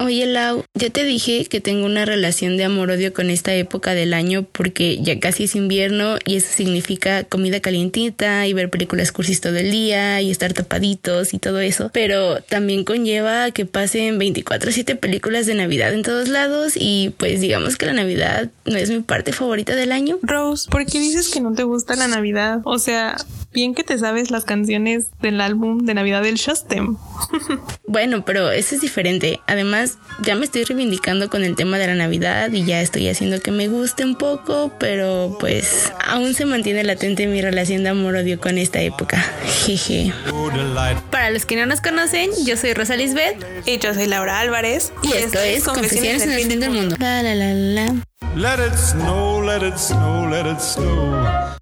Oye Lau, ya te dije que tengo una relación de amor-odio con esta época del año porque ya casi es invierno y eso significa comida calientita y ver películas cursis todo el día y estar tapaditos y todo eso. Pero también conlleva que pasen 24-7 películas de Navidad en todos lados y pues digamos que la Navidad no es mi parte favorita del año. Rose, ¿por qué dices que no te gusta la Navidad? O sea, bien que te sabes las canciones del álbum de Navidad del Shostem. bueno, pero eso es diferente. Además, ya me estoy reivindicando con el tema de la Navidad y ya estoy haciendo que me guste un poco, pero pues aún se mantiene latente mi relación de amor-odio con esta época. Jeje. Para los que no nos conocen, yo soy Rosa Lisbeth y yo soy Laura Álvarez y esto es Confesiones en el fin del mundo. La la la la. Let it snow, let it snow, let it snow.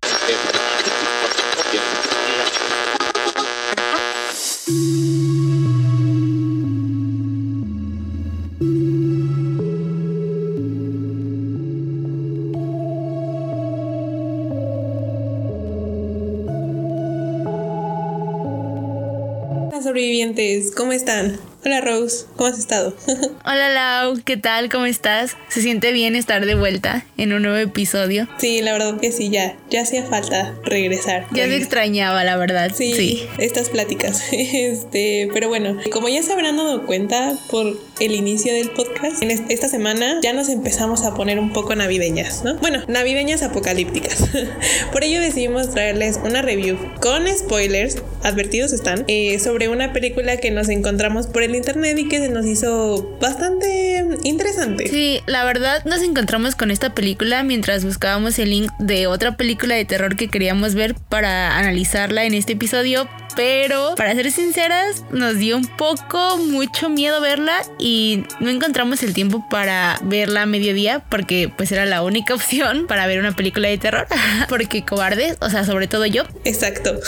Sobrevivientes, ¿cómo están? Hola Rose, ¿cómo has estado? Hola Lau, ¿qué tal? ¿Cómo estás? ¿Se siente bien estar de vuelta en un nuevo episodio? Sí, la verdad que sí, ya, ya hacía falta regresar. Ya se extrañaba, la verdad. Sí, sí, estas pláticas. Este, pero bueno, como ya se habrán dado cuenta por el inicio del podcast, en esta semana ya nos empezamos a poner un poco navideñas, ¿no? Bueno, navideñas apocalípticas. por ello decidimos traerles una review con spoilers, advertidos están, eh, sobre una película que nos encontramos por el internet y que se nos hizo bastante interesante. Sí, la verdad nos encontramos con esta película mientras buscábamos el link de otra película de terror que queríamos ver para analizarla en este episodio, pero para ser sinceras nos dio un poco mucho miedo verla y no encontramos el tiempo para verla a mediodía porque pues era la única opción para ver una película de terror porque cobardes, o sea, sobre todo yo. Exacto.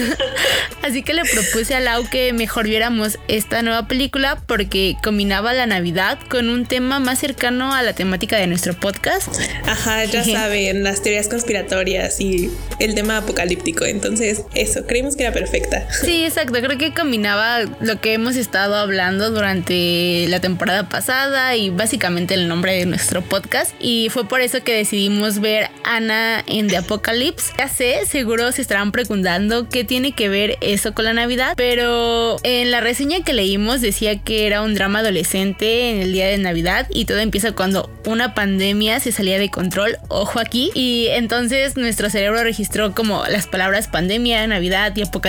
Así que le propuse a Lau que mejor viéramos esta nueva película porque combinaba la Navidad con un tema más cercano a la temática de nuestro podcast. Ajá, ya saben, las teorías conspiratorias y el tema apocalíptico. Entonces, eso, creímos que era perfecta. Sí, exacto. Creo que combinaba lo que hemos estado hablando durante la temporada pasada y básicamente el nombre de nuestro podcast. Y fue por eso que decidimos ver Ana en The Apocalypse. Ya sé, seguro se estarán preguntando qué tiene que ver eso con la Navidad, pero en la reseña que leímos decía que era un drama adolescente en el día de Navidad y todo empieza cuando una pandemia se salía de control, ojo aquí, y entonces nuestro cerebro registró como las palabras pandemia, Navidad y apocalipsis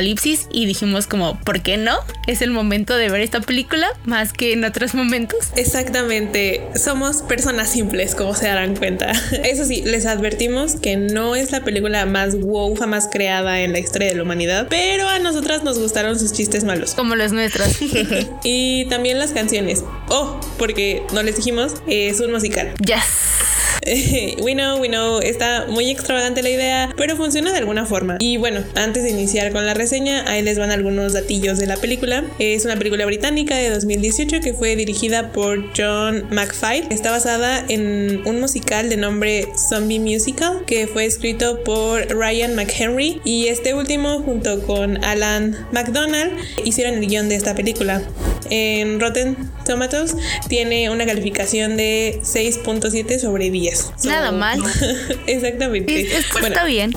y dijimos como, ¿por qué no? Es el momento de ver esta película más que en otros momentos. Exactamente, somos personas simples como se darán cuenta. Eso sí, les advertimos que no es la película más wow jamás creada en la historia de la humanidad, pero a nosotras nos gustaron sus chistes malos. Como los nuestros. y también las canciones. Oh, porque no les dijimos, es un musical. Yes. we know, we know, está muy extravagante la idea, pero funciona de alguna forma. Y bueno, antes de iniciar con la reseña, ahí les van algunos datillos de la película. Es una película británica de 2018 que fue dirigida por John McFly. Está basada en un musical de nombre Zombie Musical que fue escrito por Ryan McHenry y este último junto con Alan McDonald hicieron el guion de esta película. En Rotten Tomatoes tiene una calificación de 6.7 sobre 10. Nada mal. Exactamente. está bien.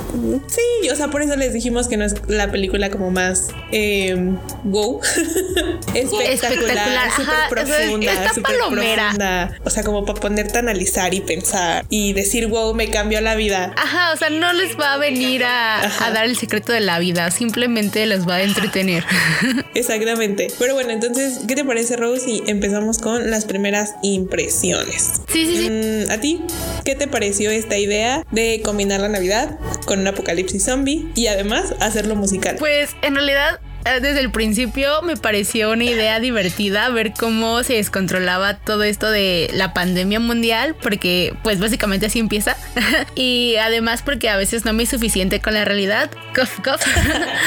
Sí, o sea, por eso les dijimos que no es la película como más eh, wow. espectacular, súper profunda, súper profunda. O sea, como para ponerte a analizar y pensar y decir, wow, me cambió la vida. Ajá, o sea, no les va a venir a, a dar el secreto de la vida, simplemente les va a entretener. Exactamente. Pero bueno, entonces, ¿qué te parece, Rose? Y empezamos con las primeras impresiones. Sí, sí, sí. Mm, ¿A ti? ¿Qué te pareció esta idea de combinar la Navidad con un apocalipsis zombie y además hacerlo musical? Pues en realidad desde el principio me pareció una idea divertida ver cómo se descontrolaba todo esto de la pandemia mundial, porque pues básicamente así empieza. y además porque a veces no me es suficiente con la realidad.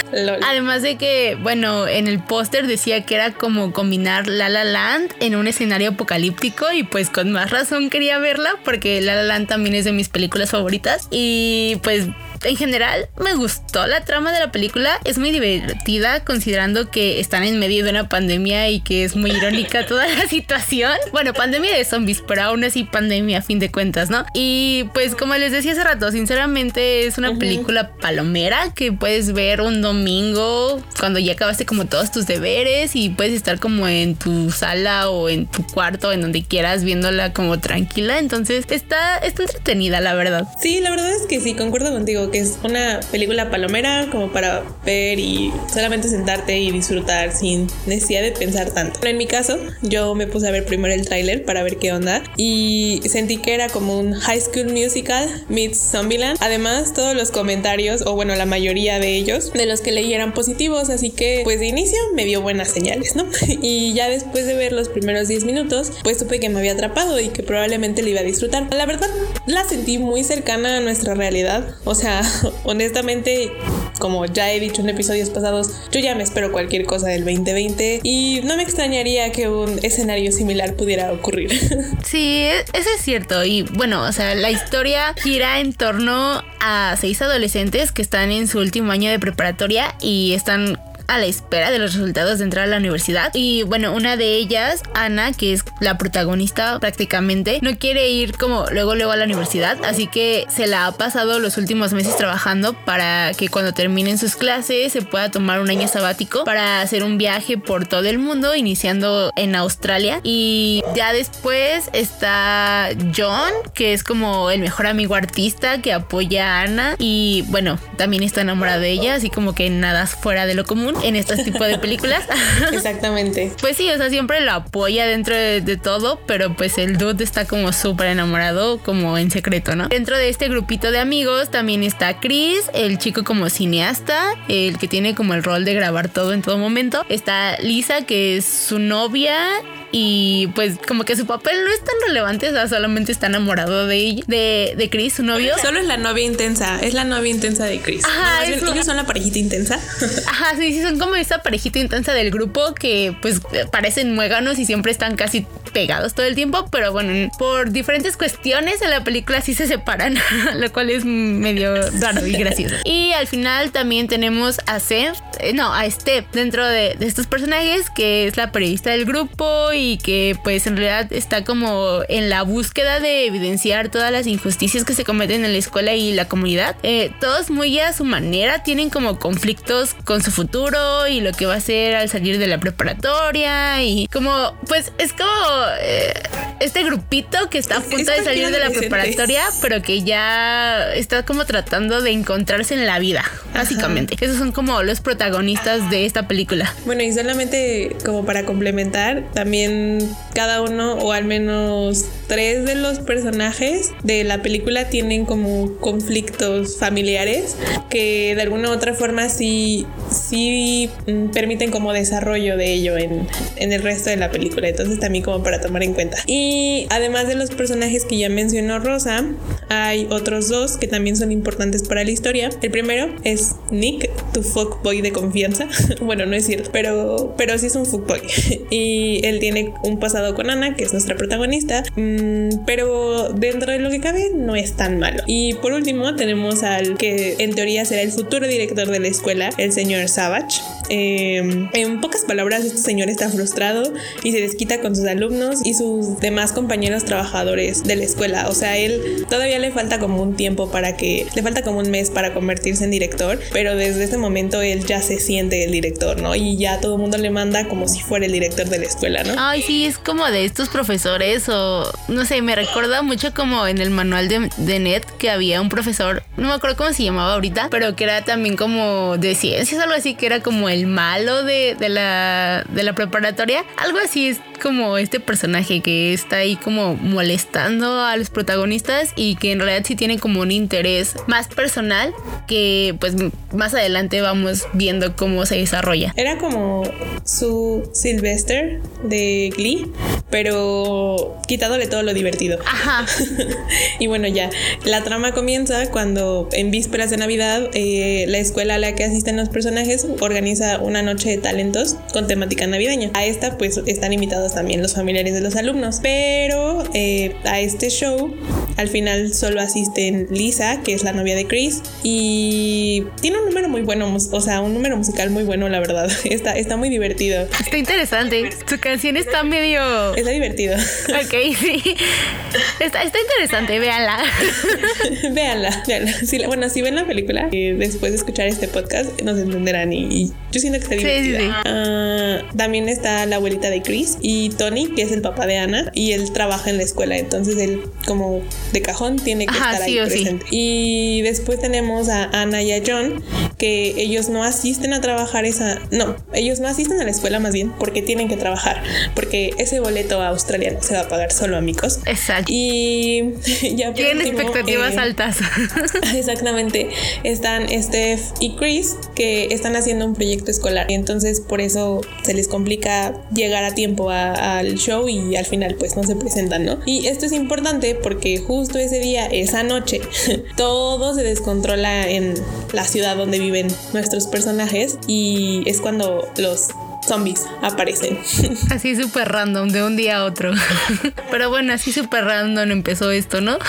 además de que, bueno, en el póster decía que era como combinar La La Land en un escenario apocalíptico y pues con más razón quería verla porque La La Land también es de mis películas favoritas y pues en general me gustó la trama de la película. Es muy divertida considerando que están en medio de una pandemia y que es muy irónica toda la situación. Bueno, pandemia de zombies, pero aún así pandemia a fin de cuentas, ¿no? Y pues como les decía hace rato, sinceramente es una película palomera que puedes ver un domingo cuando ya acabaste como todos tus deberes y puedes estar como en tu sala o en tu cuarto, en donde quieras, viéndola como tranquila. Entonces está, está entretenida, la verdad. Sí, la verdad es que sí, concuerdo contigo, que es una película palomera como para ver y solamente sentarte y disfrutar sin necesidad de pensar tanto. En mi caso, yo me puse a ver primero el tráiler para ver qué onda y sentí que era como un High School Musical meets Zombieland. Además, todos los comentarios, o bueno, la mayoría de ellos, de los que leí eran positivos, así que pues de inicio me dio buenas señales, ¿no? y ya después de ver los primeros 10 minutos, pues supe que me había atrapado y que probablemente le iba a disfrutar. La verdad, la sentí muy cercana a nuestra realidad. O sea, honestamente, como ya he dicho en episodios pasados, yo ya me espero cualquier cosa del 2020 y no me extrañaría que un escenario similar pudiera ocurrir. Sí, eso es cierto. Y bueno, o sea, la historia gira en torno a seis adolescentes que están en su último año de preparatoria y están a la espera de los resultados de entrar a la universidad. Y bueno, una de ellas, Ana, que es la protagonista prácticamente, no quiere ir como luego luego a la universidad, así que se la ha pasado los últimos meses trabajando para que cuando terminen sus clases se pueda tomar un año sabático para hacer un viaje por todo el mundo, iniciando en Australia. Y ya después está John, que es como el mejor amigo artista que apoya a Ana y bueno, también está enamorado de ella, así como que nada fuera de lo común en estos tipos de películas. Exactamente. pues sí, o sea, siempre lo apoya dentro de, todo, pero pues el dude está como súper enamorado, como en secreto, ¿no? Dentro de este grupito de amigos también está Chris, el chico como cineasta, el que tiene como el rol de grabar todo en todo momento. Está Lisa, que es su novia y pues como que su papel no es tan relevante, o sea, solamente está enamorado de ella, de, de Chris, su novio. Solo es la novia intensa, es la novia intensa de Chris. Ajá, ellos son la parejita intensa. Ajá, sí, sí, son como esa parejita intensa del grupo que pues parecen muéganos y siempre están casi pegados todo el tiempo, pero bueno, por diferentes cuestiones en la película sí se separan, lo cual es medio raro y gracioso. Y al final también tenemos a Seth, eh, no, a Steph dentro de, de estos personajes, que es la periodista del grupo y que pues en realidad está como en la búsqueda de evidenciar todas las injusticias que se cometen en la escuela y la comunidad. Eh, todos muy a su manera tienen como conflictos con su futuro y lo que va a hacer al salir de la preparatoria y como pues es como eh, este grupito que está a punto de salir de la preparatoria pero que ya está como tratando de encontrarse en la vida básicamente. Esos son como los protagonistas de esta película. Bueno y solamente como para complementar también cada uno o al menos tres de los personajes de la película tienen como conflictos familiares que de alguna u otra forma sí, sí mm, permiten como desarrollo de ello en, en el resto de la película. Entonces también como para tomar en cuenta. Y además de los personajes que ya mencionó Rosa, hay otros dos que también son importantes para la historia. El primero es Nick, tu fuckboy de confianza. bueno, no es cierto, pero, pero sí es un fuckboy. y él tiene un pasado con Ana, que es nuestra protagonista, mm, pero dentro de lo que cabe no es tan malo. Y por último tenemos al que en teoría será el futuro director de la escuela, el señor Savage. Em, en pocas palabras, este señor está frustrado y se desquita con sus alumnos y sus demás compañeros trabajadores de la escuela. O sea, él todavía le falta como un tiempo para que, le falta como un mes para convertirse en director, pero desde ese momento él ya se siente el director, ¿no? Y ya todo el mundo le manda como si fuera el director de la escuela, ¿no? Ay, sí, es como de estos profesores o no sé, me recuerda mucho como en el manual de, de Net que había un profesor, no me acuerdo cómo se llamaba ahorita, pero que era también como de ciencias, algo así, que era como el malo de, de, la, de la preparatoria. Algo así es como este personaje que está ahí como molestando a los protagonistas y que en realidad sí tiene como un interés más personal que pues más adelante vamos viendo cómo se desarrolla. Era como su Sylvester de Glee, pero quitándole todo lo divertido. Ajá. y bueno, ya, la trama comienza cuando en vísperas de Navidad eh, la escuela a la que asisten los personajes organiza una noche de talentos con temática navideña. A esta pues están invitados también los familiares de los alumnos, pero eh, a este show al final solo asisten Lisa, que es la novia de Chris, y tiene un número muy bueno, o sea, un número musical muy bueno, la verdad. Está, está muy divertido. Está interesante. Su canción está medio... Está divertido. Ok, sí. Está, está interesante, véanla. véanla, véanla. bueno, si ven la película, eh, después de escuchar este podcast, nos entenderán y, yo siento que está divertida. Sí, sí. Ah, también está la abuelita de Chris y Tony, que es el papá de Ana, y él trabaja en la escuela, entonces él como de cajón tiene que estar ahí presente. Y después tenemos a Ana y a John, que ellos no asisten a trabajar esa, no, ellos no asisten a la escuela más bien porque tienen que trabajar, porque ese boleto a Australia no se va a pagar solo amigos. Exacto. Y ya tienen expectativas eh, altas. exactamente. Están Steph y Chris que están haciendo un proyecto escolar y entonces por eso se les complica llegar a tiempo al show y al final pues no se presentan, ¿no? Y esto es importante porque justo ese día, esa noche, todo se descontrola en la ciudad donde viven nuestros personajes y es cuando los zombies aparecen. Así súper random, de un día a otro. Pero bueno, así súper random empezó esto, ¿no?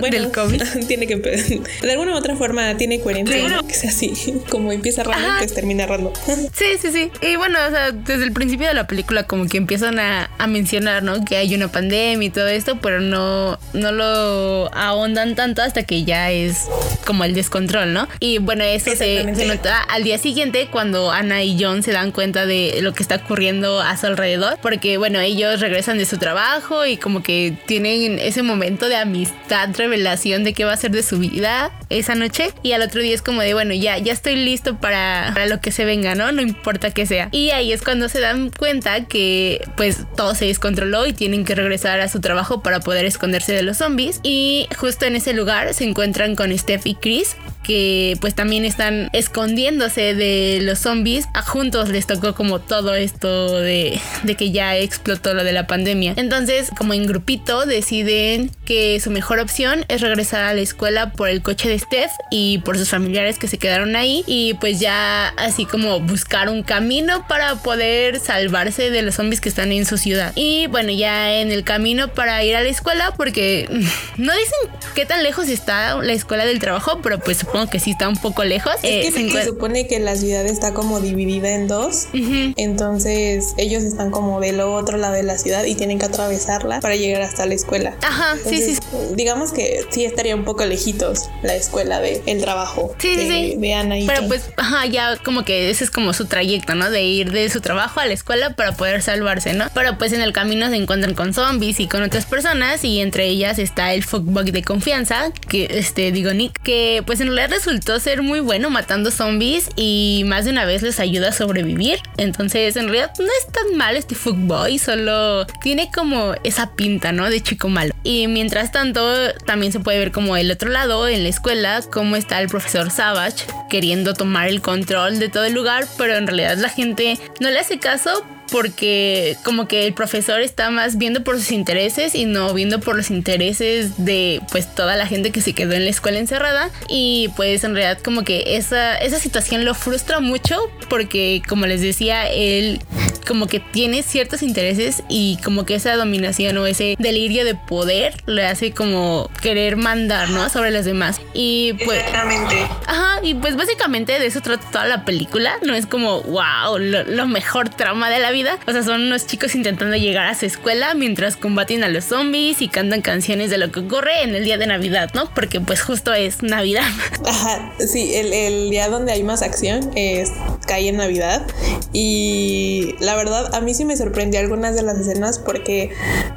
Bueno, Del COVID. Tiene que de alguna u otra forma tiene coherencia que sea así, como empieza random, pues termina random. Sí, sí, sí. Y bueno, o sea, desde el principio de la película como que empiezan a, mencionar, ¿no? Que hay una pandemia y todo esto, pero no, no lo ahondan tanto hasta que ya es como el descontrol, ¿no? Y bueno, eso se nota al día siguiente cuando Ana y John se dan cuenta de lo que está ocurriendo a su alrededor, porque bueno, ellos regresan de su trabajo y como que tienen ese momento de amistad, revelación de qué va a ser de su vida esa noche y al otro día es como de bueno, ya ya estoy listo para, para lo que se venga, ¿no? No importa que sea. Y ahí es cuando se dan cuenta que pues todo se descontroló y tienen que regresar a su trabajo para poder esconderse de los zombies y justo en ese lugar se encuentran con Steph y Chris que pues también están escondiéndose de los zombies. A juntos les tocó como todo esto de, de que ya explotó lo de la pandemia. Entonces, como en grupito, deciden que su mejor opción es regresar a la escuela por el coche de Steph y por sus familiares que se quedaron ahí. Y pues ya así como buscar un camino para poder salvarse de los zombies que están en su ciudad. Y bueno, ya en el camino para ir a la escuela, porque no dicen qué tan lejos está la escuela del trabajo, pero pues que sí está un poco lejos. Es que eh, se, supone que la ciudad está como dividida en dos. Entonces ellos están como del otro lado de la ciudad y tienen que atravesarla para llegar hasta la escuela. Ajá, sí, sí. Digamos que sí estaría un poco lejitos la escuela de el trabajo de, Ana y Pero pues, ajá, ya como que ese es como su trayecto, ¿no? De ir de su trabajo a la escuela para poder salvarse, ¿no? Pero pues en el camino se encuentran con zombies y con otras personas y entre ellas está el fuckbug de confianza, que este digo Nick, que pues en realidad resultó ser muy bueno matando zombies y más de una vez les ayuda a sobrevivir. Entonces, en realidad no es tan mal este Fuckboy, solo tiene como esa pinta, ¿no? De chico malo. Y mientras tanto, también se puede ver como el otro lado, en la escuela, cómo está el profesor Savage queriendo tomar el control de todo el lugar, pero en realidad la gente no le hace caso porque como que el profesor está más viendo por sus intereses y no viendo por los intereses de pues toda la gente que se quedó en la escuela encerrada. Y pues en realidad como que esa, esa situación lo frustra mucho porque como les decía él como que tiene ciertos intereses y como que esa dominación o ese delirio de poder le hace como querer mandar, ¿no? Sobre los demás. Y pues... Exactamente. Ajá, y pues básicamente de eso trata toda la película. No es como, wow, lo, mejor trama de la vida. O sea, son unos chicos intentando llegar a su escuela mientras combaten a los zombies y cantan canciones de lo que ocurre en el día de Navidad, ¿no? Porque pues justo es Navidad. Ajá, sí, el, el día donde hay más acción es cae en Navidad y la verdad, a mí sí me sorprendió algunas de las escenas porque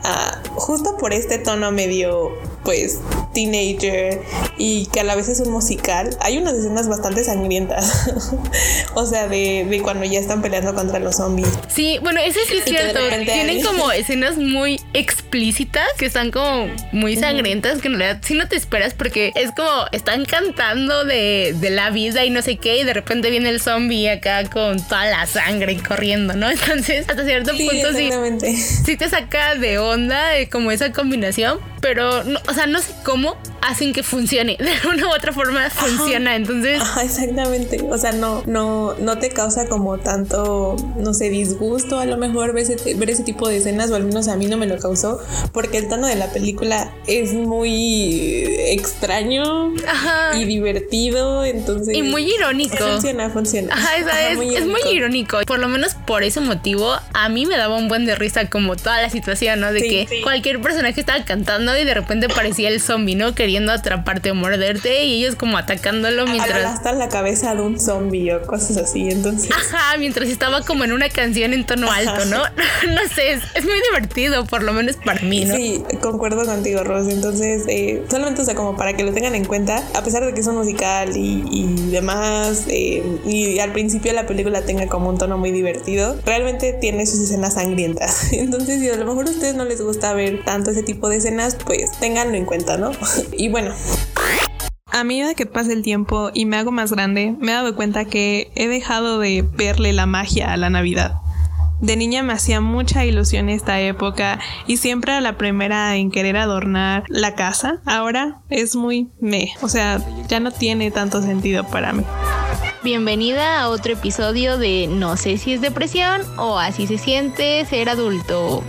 ah, justo por este tono medio pues teenager y que a la vez es un musical, hay unas escenas bastante sangrientas. o sea, de, de, cuando ya están peleando contra los zombies. Sí, bueno, eso sí es cierto. Tienen como escenas muy explícitas que están como muy sangrientas que en realidad sí no te esperas porque es como están cantando de, de la vida y no sé qué y de repente viene el zombie acá con toda la sangre corriendo, ¿no? Entonces, hasta cierto punto sí, sí te saca de onda eh, como esa combinación, pero, no, o sea, no sé cómo hacen que funcione. De una u otra forma funciona. Entonces. exactamente. O sea, no, no, no te causa como tanto, no sé, disgusto a lo mejor ver ese, ver ese tipo de escenas, o al menos a mí no me lo causó, porque el tono de la película es muy extraño y divertido. Entonces. Y muy irónico. Funciona, funciona. Ajá, es, muy es, muy irónico. Por lo menos por ese motivo, a mí me daba un buen de risa como toda la situación, ¿no? De que cualquier personaje estaba cantando y de repente parecía el zombie, ¿no? queriendo atraparte o morderte y ellos como atacándolo mientras... Hasta la cabeza de un zombie o cosas así, entonces... Ajá, mientras estaba como en una canción en tono alto, ¿no? no sé, es, muy divertido, por lo menos para mí, ¿no? Sí, concuerdo contigo, Rose. Entonces, eh, solamente, o sea, como para que lo tengan en cuenta, a pesar de que es un musical y, demás, eh, y al principio la película tenga como un tono muy divertido, realmente tiene sus escenas sangrientas. Entonces, si a lo mejor a ustedes no les gusta ver tanto ese tipo de escenas, pues ténganlo en cuenta, ¿no? Y bueno, a medida que pasa el tiempo y me hago más grande, me he dado cuenta que he dejado de verle la magia a la Navidad. De niña me hacía mucha ilusión esta época y siempre era la primera en querer adornar la casa. Ahora es muy me, o sea, ya no tiene tanto sentido para mí. Bienvenida a otro episodio de No sé si es depresión o así se siente ser adulto.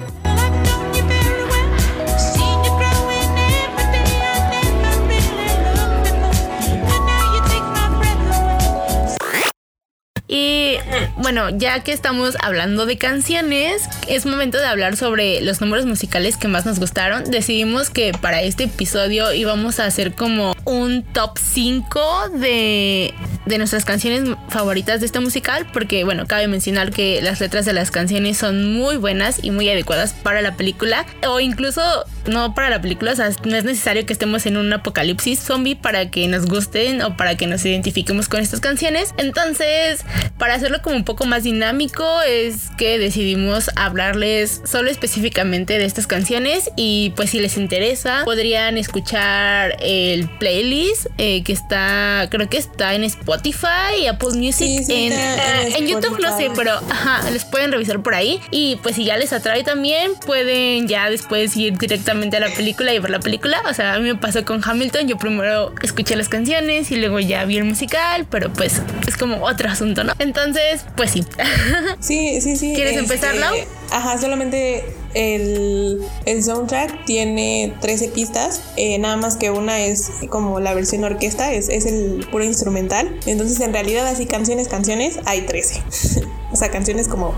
Y bueno, ya que estamos hablando de canciones, es momento de hablar sobre los números musicales que más nos gustaron. Decidimos que para este episodio íbamos a hacer como un top 5 de, de nuestras canciones favoritas de este musical, porque bueno, cabe mencionar que las letras de las canciones son muy buenas y muy adecuadas para la película, o incluso no para la película, o sea, no es necesario que estemos en un apocalipsis zombie para que nos gusten o para que nos identifiquemos con estas canciones. Entonces, para hacerlo como un poco más dinámico, es que decidimos hablarles solo específicamente de estas canciones y pues si les interesa, podrían escuchar el playlist eh, que está, creo que está en Spotify, Apple Music, en, en, YouTube no sé, pero ajá, les pueden revisar por ahí y pues si ya les atrae también, pueden ya después ir directamente a la película y ver la película. O sea, a mí me pasó con Hamilton, yo primero escuché las canciones y luego ya vi el musical, pero pues es como otro asunto, ¿no? Entonces, pues sí. Sí, sí, sí. ¿Quieres este, empezar, Lau? Ajá, solamente el, el, soundtrack tiene 13 pistas, eh, nada más que una es como la versión orquesta, es, es el puro instrumental. Entonces, en realidad, así canciones, canciones, hay 13. o sea, canciones como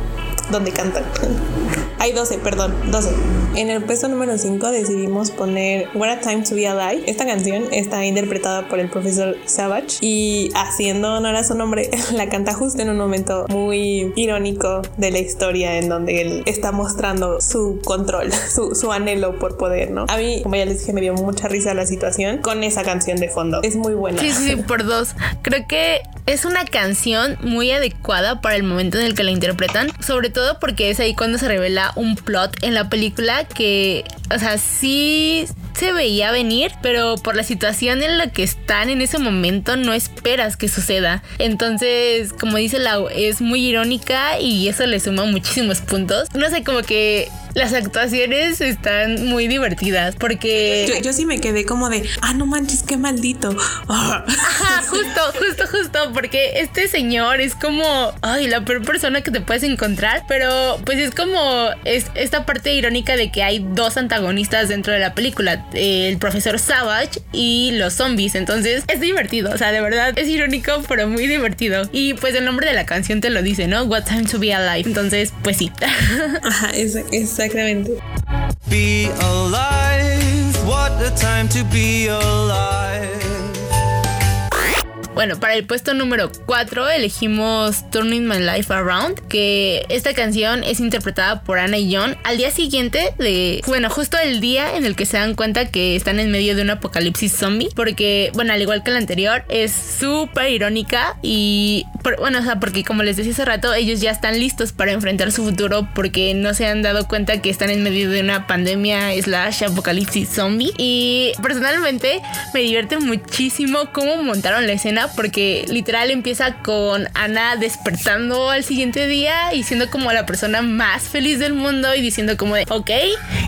donde cantan. Hay 12, perdón, 12. En el puesto número 5 decidimos poner What a Time to Be Alive. Esta canción está interpretada por el profesor Savage y haciendo honor a su nombre, la canta justo en un momento muy irónico de la historia en donde él está mostrando su control, su, su anhelo por poder, ¿no? A mí, como ya les dije, me dio mucha risa la situación con esa canción de fondo. Es muy buena. Sí, sí, por dos. Creo que es una canción muy adecuada para el momento en el que la interpretan, sobre todo porque es ahí cuando se revela un plot en la película que, o sea, sí se veía venir, pero por la situación en la que están en ese momento no esperas que suceda. Entonces, como dice Lau, es muy irónica y eso le suma muchísimos puntos. No sé, como que las actuaciones están muy divertidas porque... Yo, sí me quedé como de, ah, no manches, qué maldito. Ajá, justo, justo, justo, porque este señor es como, ay, la peor persona que te puedes encontrar, pero pues es como es esta parte irónica de que hay dos antagonistas dentro de la película, el profesor Savage y los zombies, entonces es divertido, o sea, de verdad es irónico, pero muy divertido. Y pues el nombre de la canción te lo dice, ¿no? What Time to Be Alive, entonces pues sí. Ajá, Exactamente. Be alive, what a time to be alive. Bueno, para el puesto número 4 elegimos Turning My Life Around, que esta canción es interpretada por Anna y John. Al día siguiente de, bueno, justo el día en el que se dan cuenta que están en medio de un apocalipsis zombie, porque, bueno, al igual que la anterior, es súper irónica y, bueno, o sea, porque como les decía hace rato, ellos ya están listos para enfrentar su futuro porque no se han dado cuenta que están en medio de una pandemia slash apocalipsis zombie. Y personalmente me divierte muchísimo cómo montaron la escena porque literal empieza con Ana despertando al siguiente día y siendo como la persona más feliz del mundo y diciendo como de, ok,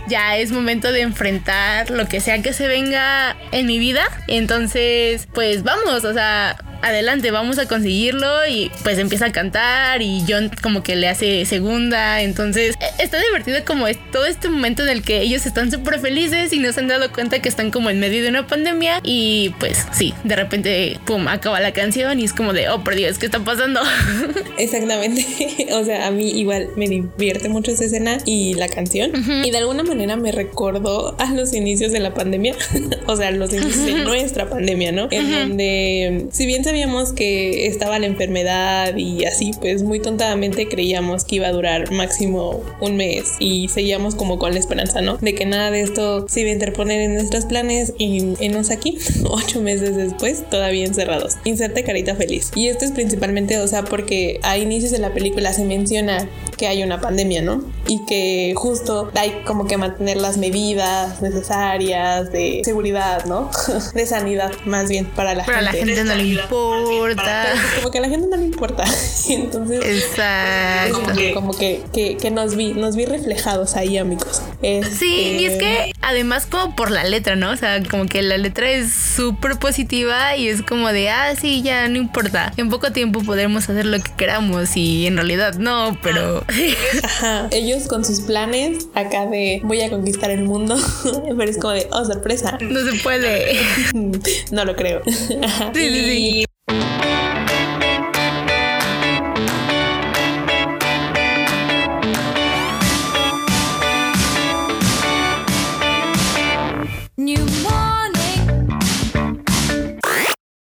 ya es momento de enfrentar lo que sea que se venga en mi vida. Entonces, pues vamos, o sea, adelante, vamos a conseguirlo y pues empieza a cantar y John como que le hace segunda, entonces e, está divertido como es todo este momento en el que ellos están súper felices y no se han dado cuenta que están como en medio de una pandemia y pues sí, de repente, pum, acaba la canción y es como de, oh por Dios, ¿qué está pasando? Exactamente, o sea, a mí igual me divierte mucho esa escena y la canción. Y de alguna manera me recordó a los inicios de la pandemia, o sea, los inicios de nuestra pandemia, ¿no? En donde, si bien se sabíamos que estaba la enfermedad y así, pues muy tontamente creíamos que iba a durar máximo un mes y seguíamos como con la esperanza, ¿no? De que nada de esto se iba a interponer en nuestros planes y enos aquí, ocho meses después, todavía encerrados. Inserte carita feliz. Y esto es principalmente, o sea, porque a inicios de la película se menciona que hay una pandemia, ¿no? Y que justo hay como que mantener las medidas necesarias de seguridad, ¿no? de sanidad, más bien, para la gente. Para la gente no le importa como que a la gente no le importa. Entonces, Exacto. Como, que, que, nos vi, nos vi reflejados ahí, amigos. Sí, y es que además como por la letra, ¿no? O sea, como que la letra es súper positiva y es como de, ah, sí, ya no importa. En poco tiempo podremos hacer lo que queramos y en realidad no, pero... Ajá. Ellos con sus planes acá de voy a conquistar el mundo, pero es como de, oh, sorpresa. No se puede. no lo creo. Sí, sí, sí.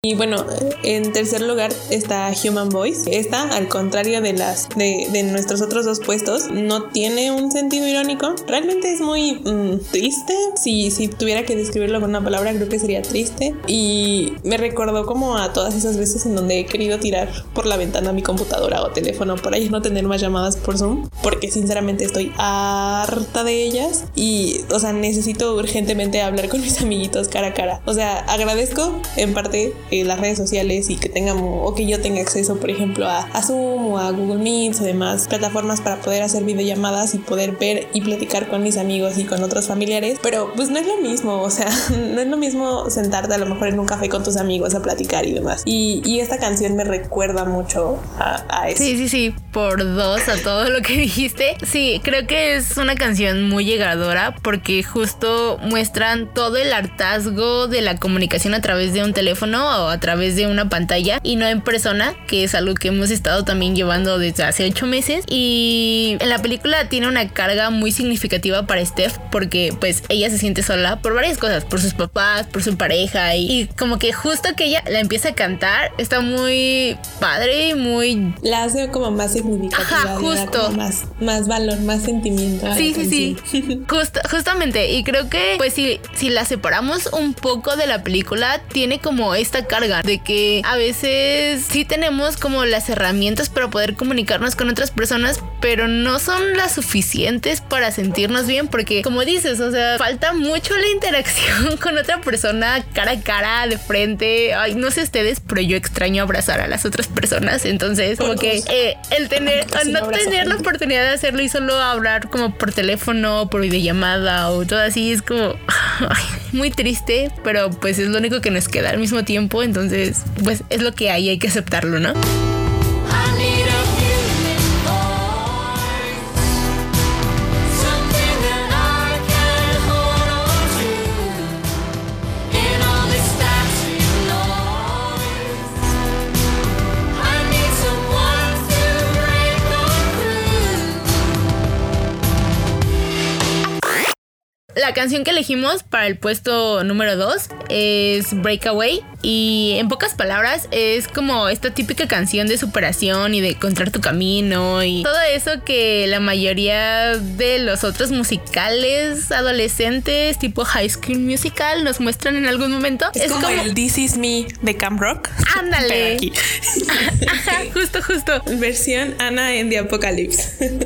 Y bueno, en tercer lugar está Human Voice. Esta, al contrario de las de, nuestros otros dos puestos, no tiene un sentido irónico. Realmente es muy mm, triste. Si, si tuviera que describirlo con una palabra, creo que sería triste. Y me recordó como a todas esas veces en donde he querido tirar por la ventana mi computadora o teléfono para ya no tener más llamadas por Zoom. Porque sinceramente estoy harta de ellas. Y, o sea, necesito urgentemente hablar con mis amiguitos cara a cara. O sea, agradezco en parte las redes sociales y que tengamos o que yo tenga acceso, por ejemplo, a, Zoom o a Google Meet o demás plataformas para poder hacer videollamadas y poder ver y platicar con mis amigos y con otros familiares. Pero pues no es lo mismo, o sea, no es lo mismo sentarte a lo mejor en un café con tus amigos a platicar y demás. Y, y esta canción me recuerda mucho a, a, eso. Sí, sí, sí, por dos a todo lo que dijiste. Sí, creo que es una canción muy llegadora porque justo muestran todo el hartazgo de la comunicación a través de un teléfono a través de una pantalla y no en persona, que es algo que hemos estado también llevando desde hace ocho meses. Y en la película tiene una carga muy significativa para Steph porque pues ella se siente sola por varias cosas, por sus papás, por su pareja y, como que justo que ella la empieza a cantar está muy padre y muy... La hace como más significativa. Ajá, justo. Más, más valor, más sentimiento. Sí, sí, sí. justamente. Y creo que pues si, si la separamos un poco de la película, tiene como esta carga de que a veces sí tenemos como las herramientas para poder comunicarnos con otras personas, pero no son las suficientes para sentirnos bien porque como dices, o sea, falta mucho la interacción con otra persona cara a cara, de frente. Ay, no sé ustedes, pero yo extraño abrazar a las otras personas, entonces como que eh, el tener, no tener la oportunidad de hacerlo y solo hablar como por teléfono, por videollamada o todo así es como muy triste, pero pues es lo único que nos queda al mismo tiempo. Entonces, pues es lo que hay, hay que aceptarlo, ¿no? La canción que elegimos para el puesto número 2 es Breakaway y en pocas palabras es como esta típica canción de superación y de encontrar tu camino y todo eso que la mayoría de los otros musicales adolescentes tipo High School Musical nos muestran en algún momento. Es, como, el This Is Me de Camp Rock. Ándale. justo, justo. Versión Ana en The Apocalypse.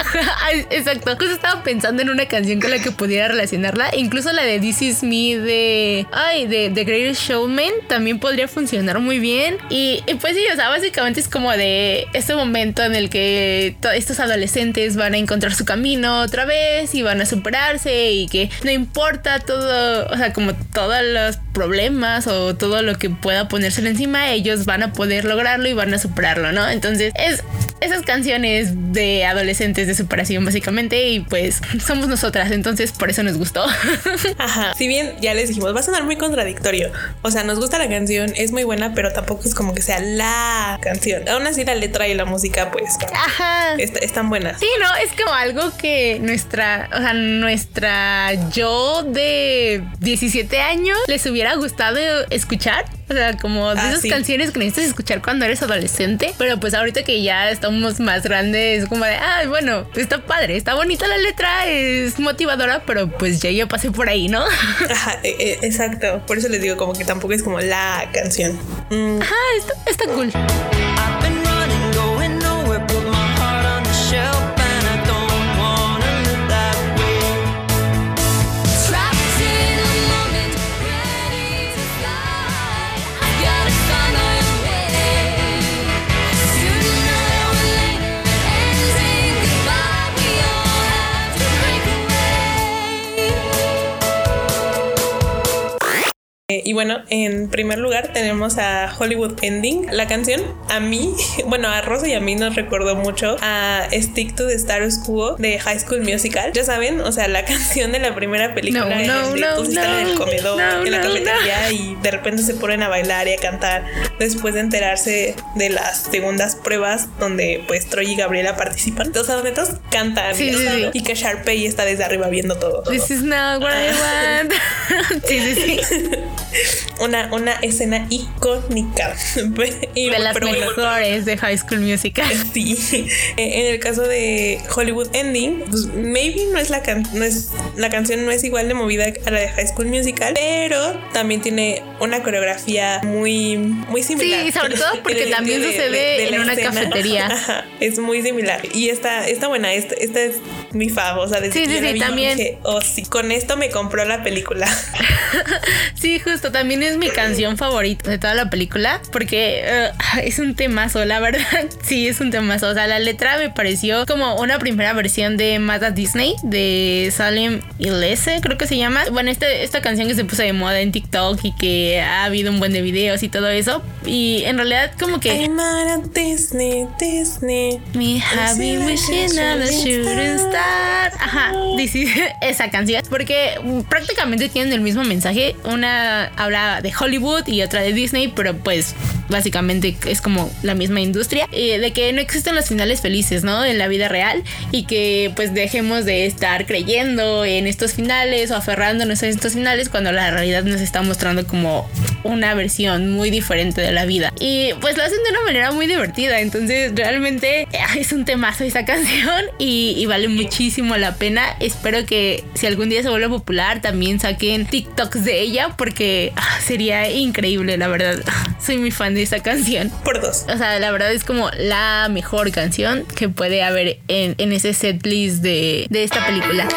Exacto. Justo estaba pensando en una canción con la que pudiera relacionarla. Incluso la de This Is Me de... Ay, de The Greatest Showman también podría funcionar muy bien. Y, pues sí, o sea, básicamente es como de este momento en el que estos adolescentes van a encontrar su camino otra vez y van a superarse y que no importa todo, o sea, como todos los problemas o todo lo que pueda ponérselo encima, ellos van a poder lograrlo y van a superarlo, ¿no? Entonces es esas canciones de adolescentes de superación básicamente y pues somos nosotras, entonces por eso nos gustó. Ajá, si bien ya les dijimos, va a sonar muy contradictorio, o sea, nos gusta la canción, es muy buena, pero tampoco es como que sea la canción. Aún así la letra y la música pues Ajá. están buenas. Sí, no, es como algo que nuestra, o sea, nuestra yo de 17 años les hubiera gustado escuchar. O sea, como de ah, esas canciones que necesitas escuchar cuando eres adolescente. Pero pues ahorita que ya estamos más grandes, como de, ah, bueno, está padre, está bonita la letra, es motivadora, pero pues ya yo pasé por ahí, ¿no? Ajá, e, e, exacto. Por eso les digo como que tampoco es como la canción. Mm. Ajá, está, está cool. Y bueno, en primer lugar tenemos a Hollywood Ending. La canción a mí, bueno, a Rosa y a mí nos recordó mucho a Stick to the Status Quo de High School Musical. Ya saben, o sea, la canción de la primera película no, no, no, todos están en el comedor, en la cafetería y de repente se ponen a bailar y a cantar después de enterarse de las segundas pruebas donde pues Troy y Gabriela participan. O sea, donde todos cantan y que Sharpay está desde arriba viendo todo. This is not what I want. sí, sí, sí. una, una escena icónica. de las mejores de High School Musical. Sí. Eh, en el caso de Hollywood Ending, pues maybe no es la no es la canción no es igual de movida a la de High School Musical, pero también tiene una coreografía muy muy similar. Sí, sobre todo porque también sucede en una cafetería. es muy similar y está está buena, esta, esta es mi fav, o sea, desde sí, sí, también. oh, sí, con esto me compró la película. sí, justo también es mi canción favorita de toda la película porque eh, es un temazo, la verdad. Sí, es un temazo. O sea, la letra me pareció como una primera versión de Mata Disney de Salem Ilese, creo que se llama. Bueno, este, esta canción que se puso de moda en TikTok y que ha habido un buen de videos y todo eso. Y en realidad, como que. Disney, Disney. Me happy wishing Ajá, dice esa canción. Porque prácticamente tienen el mismo mensaje. Una habla de Hollywood y otra de Disney, pero pues básicamente es como la misma industria, eh, de que no existen los finales felices, ¿no? En la vida real y que pues dejemos de estar creyendo en estos finales o aferrándonos a estos finales cuando la realidad nos está mostrando como una versión muy diferente de la vida. Y pues lo hacen de una manera muy divertida, entonces realmente es un temazo esta canción y, y vale muchísimo la pena. Espero que si algún día se vuelve popular también saquen TikToks de ella porque ah, sería increíble, la verdad. Soy muy fan de esa canción. Por dos. O sea, la verdad es como la mejor canción que puede haber en, en ese setlist de, de esta película.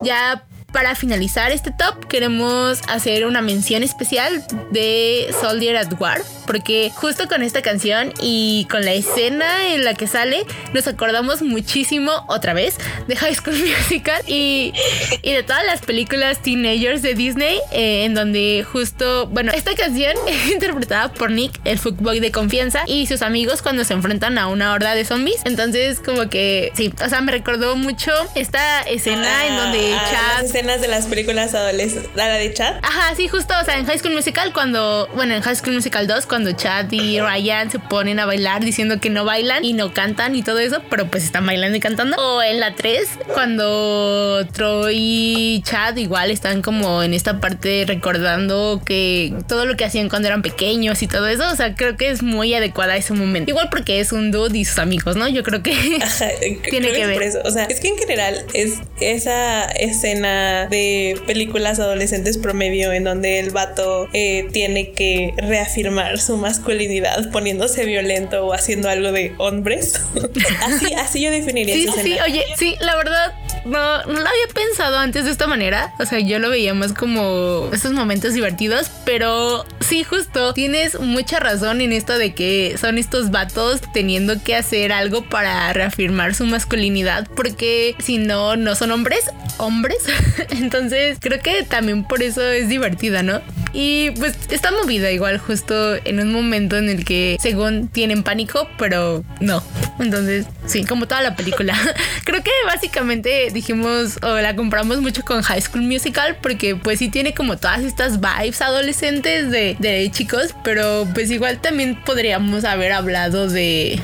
Ya para finalizar este top, queremos hacer una mención especial de Soldier at War porque justo con esta canción y con la escena en la que sale, nos acordamos muchísimo otra vez de High School Musical y, y de todas las películas teenagers de Disney, eh, en donde justo, bueno, esta canción es interpretada por Nick, el fuckboy de confianza, y sus amigos cuando se enfrentan a una horda de zombies. Entonces, como que sí, o sea, me recordó mucho esta escena en donde Ah, Chad. Las escenas de las películas adolescentes. ¿La de chat? Ajá, sí, justo, o sea, en High School Musical cuando, bueno, en High School Musical 2 cuando Chad y Ryan se ponen a bailar diciendo que no bailan y no cantan y todo eso, pero pues están bailando y cantando. O en la 3 cuando Troy y Chad igual están como en esta parte recordando que todo lo que hacían cuando eran pequeños y todo eso, o sea, creo que es muy adecuada a ese momento. Igual porque es un dude y sus amigos, ¿no? Yo creo que Ajá, Tiene creo que ver. eso. O sea, es que en general es esa escena de películas adolescentes promedio en donde el vato eh, tiene que reafirmar su masculinidad poniéndose violento o haciendo algo de hombres. así, así yo definiría Sí, esa sí, escena. oye, sí, la verdad, no, no lo había pensado antes de esta manera. O sea, yo lo veía más como estos momentos divertidos, pero sí, justo, tienes mucha razón en esto de que son estos vatos teniendo que hacer algo para reafirmar su masculinidad, porque si no, no son hombres, hombres. Entonces, creo que también por eso es divertida, ¿no? Y pues está movida igual justo en un momento en el que según tienen pánico, pero no. Entonces, sí, como toda la película. Creo que básicamente dijimos o la compramos mucho con High School Musical porque pues sí tiene como todas estas vibes adolescentes de, de chicos, pero pues igual también podríamos haber hablado de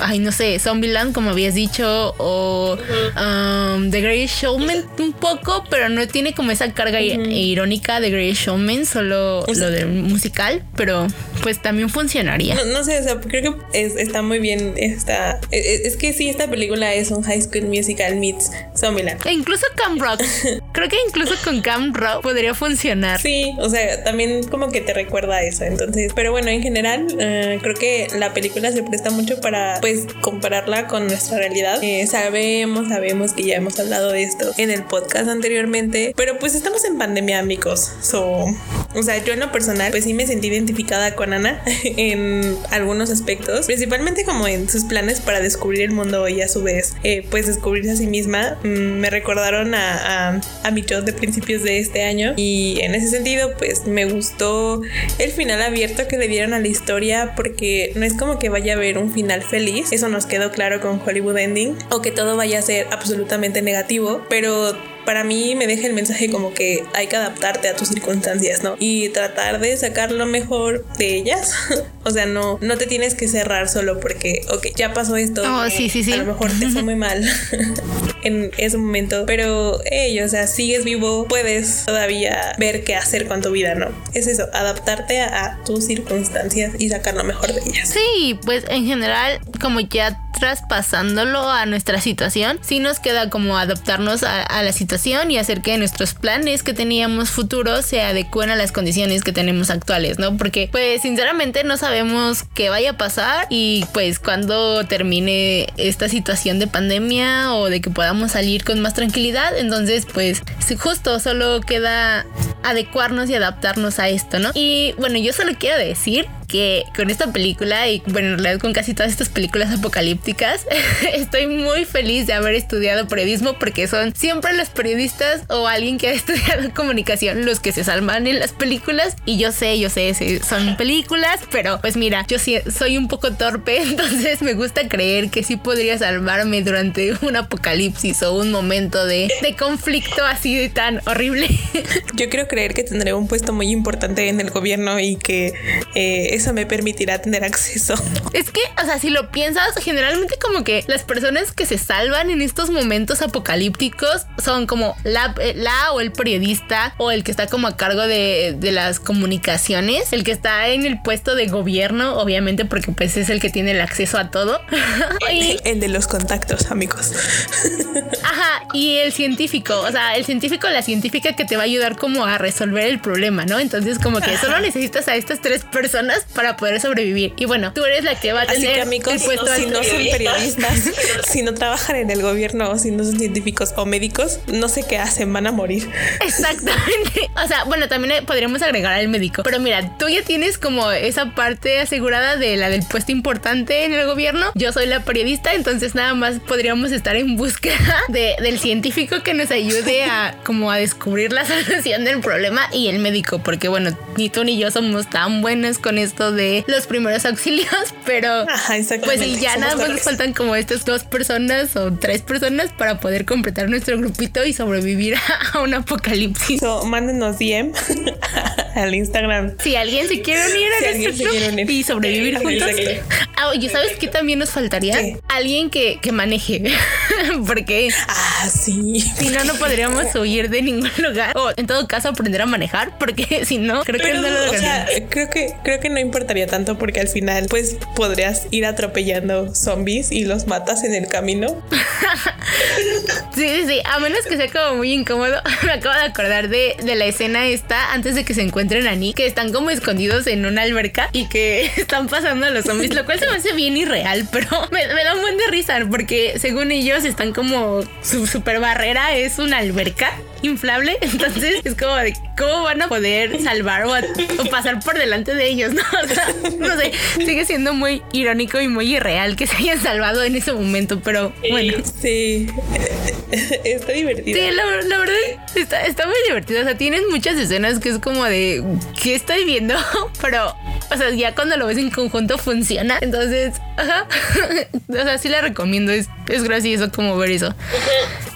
ay, no sé, Zombieland, como habías dicho, o um, The Great Showman un poco, pero no tiene como esa carga irónica de Great Showman, solo lo del musical, pero pues también funcionaría. No, no sé, o sea, creo que es- está muy bien. Está, es, es que sí, esta película es un high school musical meets Zombieland. E incluso Camp Rock, creo que incluso con Camp Rock podría funcionar. Sí, o sea, también como que te recuerda a eso. Entonces, pero bueno, en general, eh, creo que la película se presta mucho para, pues, compararla con nuestra realidad. Eh, sabemos, sabemos que ya hemos hablado de esto en el podcast anteriormente, pero pues estamos en pandemia, amigos. So, o sea, yo en lo personal, pues sí me sentí identificada con Ana en algunos aspectos, principalmente como en sus planes para descubrir el mundo y a su vez, eh, pues, descubrirse a sí misma. Mm, me recordaron a, a, a mi yo de principios de este año y en ese sentido, pues, me gustó el final abierto que le dieron a la historia porque no es como que vaya a haber un final feliz, eso nos quedó claro con Hollywood Ending, o que todo vaya a ser absolutamente negativo, pero para mí me deja el mensaje como que hay que adaptarte a tus circunstancias, ¿no? Y tratar de sacar lo mejor de ellas. o sea, no, no te tienes que cerrar solo porque, ok, ya pasó esto. Oh, eh, sí, sí, sí. A lo mejor te fue muy mal en ese momento, pero, hey, o sea, sigues vivo, puedes todavía ver qué hacer con tu vida, ¿no? Es eso, adaptarte a, a tus circunstancias y sacar lo mejor de ellas. Sí, pues en general, como ya traspasándolo a nuestra situación, sí nos queda como adaptarnos a, a la situación y hacer que nuestros planes que teníamos futuros se adecuen a las condiciones que tenemos actuales, ¿no? Porque pues sinceramente no sabemos qué vaya a pasar y pues cuando termine esta situación de pandemia o de que podamos salir con más tranquilidad, entonces pues justo solo queda adecuarnos y adaptarnos a esto, ¿no? Y bueno, yo solo quiero decir que con esta película y bueno, en realidad con casi todas estas películas apocalípticas, estoy muy feliz de haber estudiado periodismo porque son siempre los periodistas o alguien que ha estudiado comunicación los que se salvan en las películas y yo sé, yo sé, son películas, pero pues mira, yo sí soy un poco torpe, entonces me gusta creer que sí podría salvarme durante un apocalipsis o un momento de, de conflicto así de tan horrible. Yo quiero creer que tendré un puesto muy importante en el gobierno y que eh, eso me permitirá tener acceso. Es que, o sea, si lo piensas, generalmente como que las personas que se salvan en estos momentos apocalípticos son como la, eh, la o el periodista o el que está como a cargo de, de las comunicaciones, el que está en el puesto de gobierno, obviamente porque pues es el que tiene el acceso a todo. y, El de los contactos, amigos. ajá, y el científico, o sea, el científico, la científica que te va a ayudar como a resolver el problema, ¿no? Entonces como que solo necesitas a estas tres personas para poder sobrevivir. Y bueno, tú eres la que va a tener Así que amigos, el puesto si no son periodistas, si no trabajan en el gobierno o si no son científicos o médicos, no sé qué hacen, van a morir. Exactamente. O sea, bueno, también podríamos agregar al médico. Pero mira, tú ya tienes como esa parte asegurada de la del puesto importante en el gobierno. Yo soy la periodista, entonces nada más podríamos estar en búsqueda de, del científico que nos ayude a como a descubrir la solución del problema y el médico, porque bueno, ni tú ni yo somos tan buenos con esto de los primeros auxilios, pero Ajá, pues y ya Somos nada más nos faltan como estas dos personas o tres personas para poder completar nuestro grupito y sobrevivir a un apocalipsis. So, mándenos DM al Instagram. Si alguien se quiere unir a Si nuestro club unir. y sobrevivir juntos. Exacto. Ah, oye, ¿sabes qué también nos faltaría? ¿Qué? Alguien que, que maneje. Porque Ah, sí. si no, no podríamos huir de ningún lugar. O en todo caso, aprender a manejar. Porque si no, creo que no lo o sea, creo que creo que no importaría tanto porque al final pues podrías ir atropellando zombies y los matas en el camino. Sí, sí, sí. A menos que sea como muy incómodo. Me acabo de acordar de, de la escena esta antes de que se encuentren a Nick, que están como escondidos en una alberca y que están pasando a los zombies, lo cual se me hace bien irreal, pero me, me da un buen de risa porque según ellos están como su super barrera es una alberca inflable, entonces es como de cómo van a poder salvar o, a- o pasar por delante de ellos, ¿no? O sea, no sé, sigue siendo muy irónico y muy irreal que se hayan salvado en ese momento, pero bueno. Sí. Está divertido. Sí, la, la verdad está, está muy divertido. O sea, tienes muchas escenas que es como de ¿qué estoy viendo? Pero, o sea, ya cuando lo ves en conjunto funciona. Entonces, ajá. O sea, sí la recomiendo. Es, es gracioso como ver eso.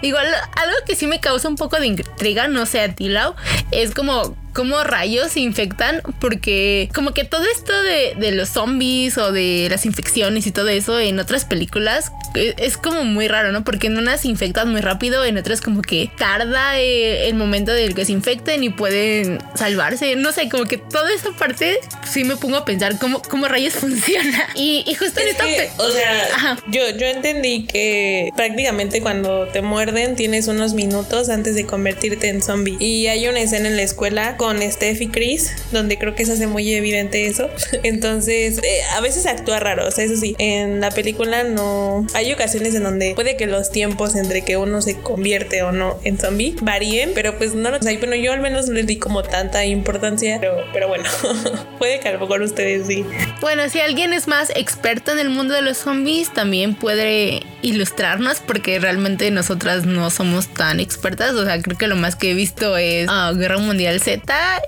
Igual, algo que sí me causa un poco de intriga, no sé a ti, Lau, es como cómo rayos se infectan, porque como que todo esto de, de los zombies o de las infecciones y todo eso en otras películas eh, es como muy raro, ¿no? Porque en unas se infectan muy rápido, en otras como que tarda eh, el momento del que se infecten y pueden salvarse. No sé, como que toda esa parte sí me pongo a pensar cómo, cómo rayos funciona. Y, y justo en Es esta... que, o sea, Ajá. yo, yo entendí que prácticamente cuando te muerden tienes unos minutos antes de convertirte en zombie. Y hay una escena en la escuela con Steph y Chris donde creo que se hace muy evidente eso. Entonces, eh, a veces actúa raro, o sea, eso sí, en la película no... Hay ocasiones en donde puede que los tiempos entre que uno se convierte o no en zombie varíen, pero pues no lo sé. Bueno, yo al menos no le di como tanta importancia, pero, pero bueno, puede que a lo mejor ustedes sí. Bueno, si alguien es más experto en el mundo de los zombies, también puede ilustrarnos porque realmente nosotras no somos tan expertas. O sea, creo que lo más que he visto es ah, Guerra Mundial Z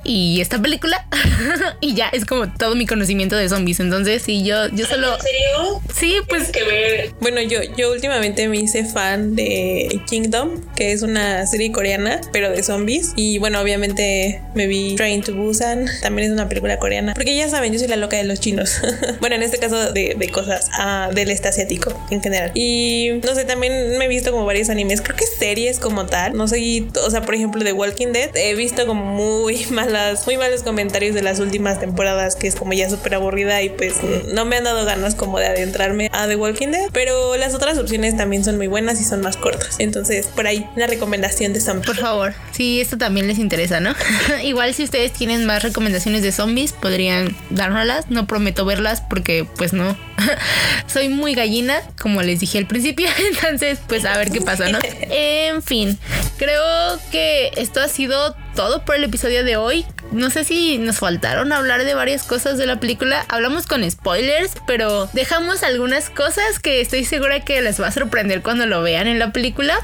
y esta película. y ya es como todo mi conocimiento de zombies. Entonces, sí, yo, yo solo... ¿En serio? Sí, pues... que ver. Bueno, yo, yo últimamente me hice fan de Kingdom, que es una serie coreana, pero de zombies. Y bueno, obviamente me vi Train to Busan, también es una película coreana. Porque ya saben, yo soy la loca de los chinos. bueno, en este caso de, de cosas ah, del este asiático en general. Y no sé, también me he visto como varios animes, creo que series como tal. No sé, o sea, por ejemplo, de Walking Dead, he visto como muy malas, muy malos comentarios de las últimas temporadas, que es como ya súper aburrida y pues no me han dado ganas como de adentrarme a The Walking Dead. Pero las otras opciones también son muy buenas y son más cortas. Entonces, por ahí, una recomendación de zombies. Por favor, si esto también les interesa, ¿no? Igual si ustedes tienen más recomendaciones de zombies, podrían dárnoslas. No prometo verlas porque pues no. Soy muy gallina, como les dije al principio. Entonces, pues a ver qué pasa, ¿no? En fin, creo que esto ha sido todo por el episodio de hoy. No sé si nos faltaron hablar de varias cosas de la película. Hablamos con spoilers, pero dejamos algunas cosas que estoy segura que les va a sorprender cuando lo vean en la película.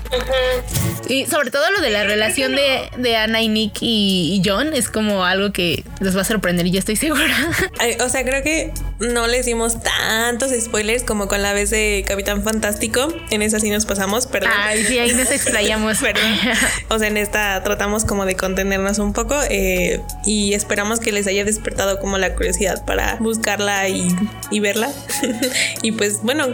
Y sobre todo lo de la relación de, de Ana y Nick y, y John es como algo que les va a sorprender, yo estoy segura. Ay, O sea, creo que no les dimos tantos spoilers como con la vez de Capitán Fantástico. En esa sí nos pasamos, perdón. Ay, sí, ahí nos explayamos. Perdón. O sea, en esta tratamos como de contenernos un poco eh, y esperamos que les haya despertado como la curiosidad para buscarla y, y verla. y pues bueno,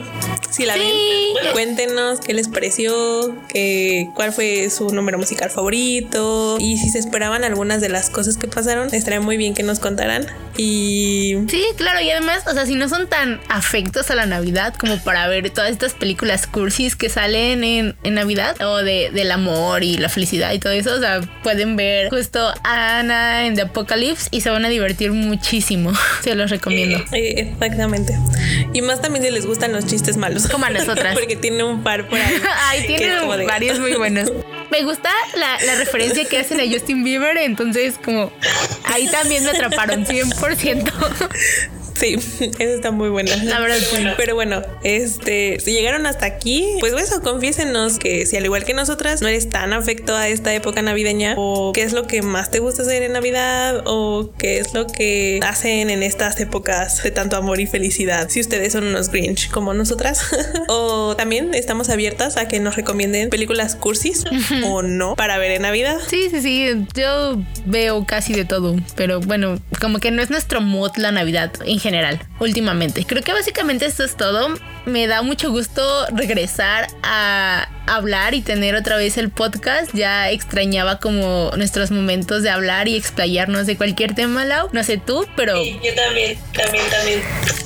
si la Sí. ven, cuéntenos qué les pareció, qué, cuál fue su número musical favorito y si se esperaban algunas de las cosas que pasaron, estaría muy bien que nos contaran. Y Sí, claro, y además, o sea, si no son tan afectos a la Navidad como para ver todas estas películas cursis que salen en, en Navidad o de, del amor y la felicidad y todo eso, o sea, pueden ver ver justo Ana en The Apocalypse y se van a divertir muchísimo. Se los recomiendo. Eh, exactamente. Y más también si les gustan los chistes malos. Como a nosotras. Porque tiene un par por ahí. Ay, tiene varios muy buenos. Me gusta la, la, referencia que hacen a Justin Bieber, entonces como ahí también me atraparon 100%. Sí, esa está muy buena. La verdad, bueno. Pero bueno, este, si llegaron hasta aquí, pues eso, confiésenos que si al igual que nosotras no eres tan afecto a esta época navideña, o qué es lo que más te gusta hacer en Navidad, o qué es lo que hacen en estas épocas de tanto amor y felicidad. Si ustedes son unos Grinch como nosotras, o también estamos abiertas a que nos recomienden películas cursis o no para ver en Navidad. Sí, sí, sí. Yo veo casi de todo, pero bueno, como que no es nuestro mod la Navidad en general, últimamente. Creo que básicamente esto es todo. Me da mucho gusto regresar a hablar y tener otra vez el podcast. Ya extrañaba como nuestros momentos de hablar y explayarnos de cualquier tema, Lau. No sé tú, pero... Sí, yo también, también, también.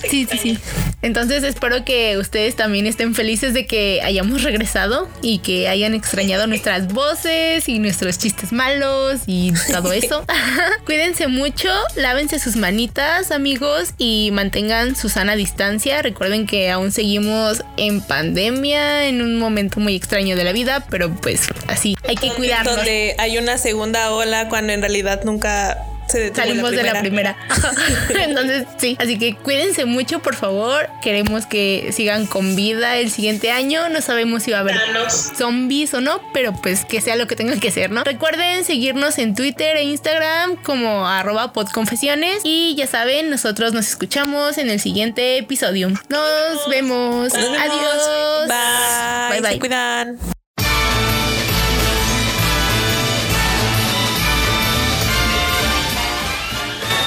Sí, sí, sí. Entonces espero que ustedes también estén felices de que hayamos regresado y que hayan extrañado nuestras voces y nuestros chistes malos y todo eso. Cuídense mucho, lávense sus manitas amigos y mantengan su sana distancia. Recuerden que aún seguimos en pandemia, en un momento muy extraño de la vida, pero pues así hay que cuidarnos. Donde hay una segunda ola cuando en realidad nunca salimos de la primera. Entonces, sí. Así que cuídense mucho, por favor. Queremos que sigan con vida el siguiente año. No sabemos si va a haber zombies o no, pero pues que sea lo que tengan que ser, ¿no? Recuerden seguirnos en Twitter e Instagram como arroba podconfesiones. Y ya saben, nosotros nos escuchamos en el siguiente episodio. Nos vemos. Adiós. Bye. Bye, bye. cuidan.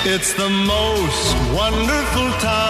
It's the most wonderful time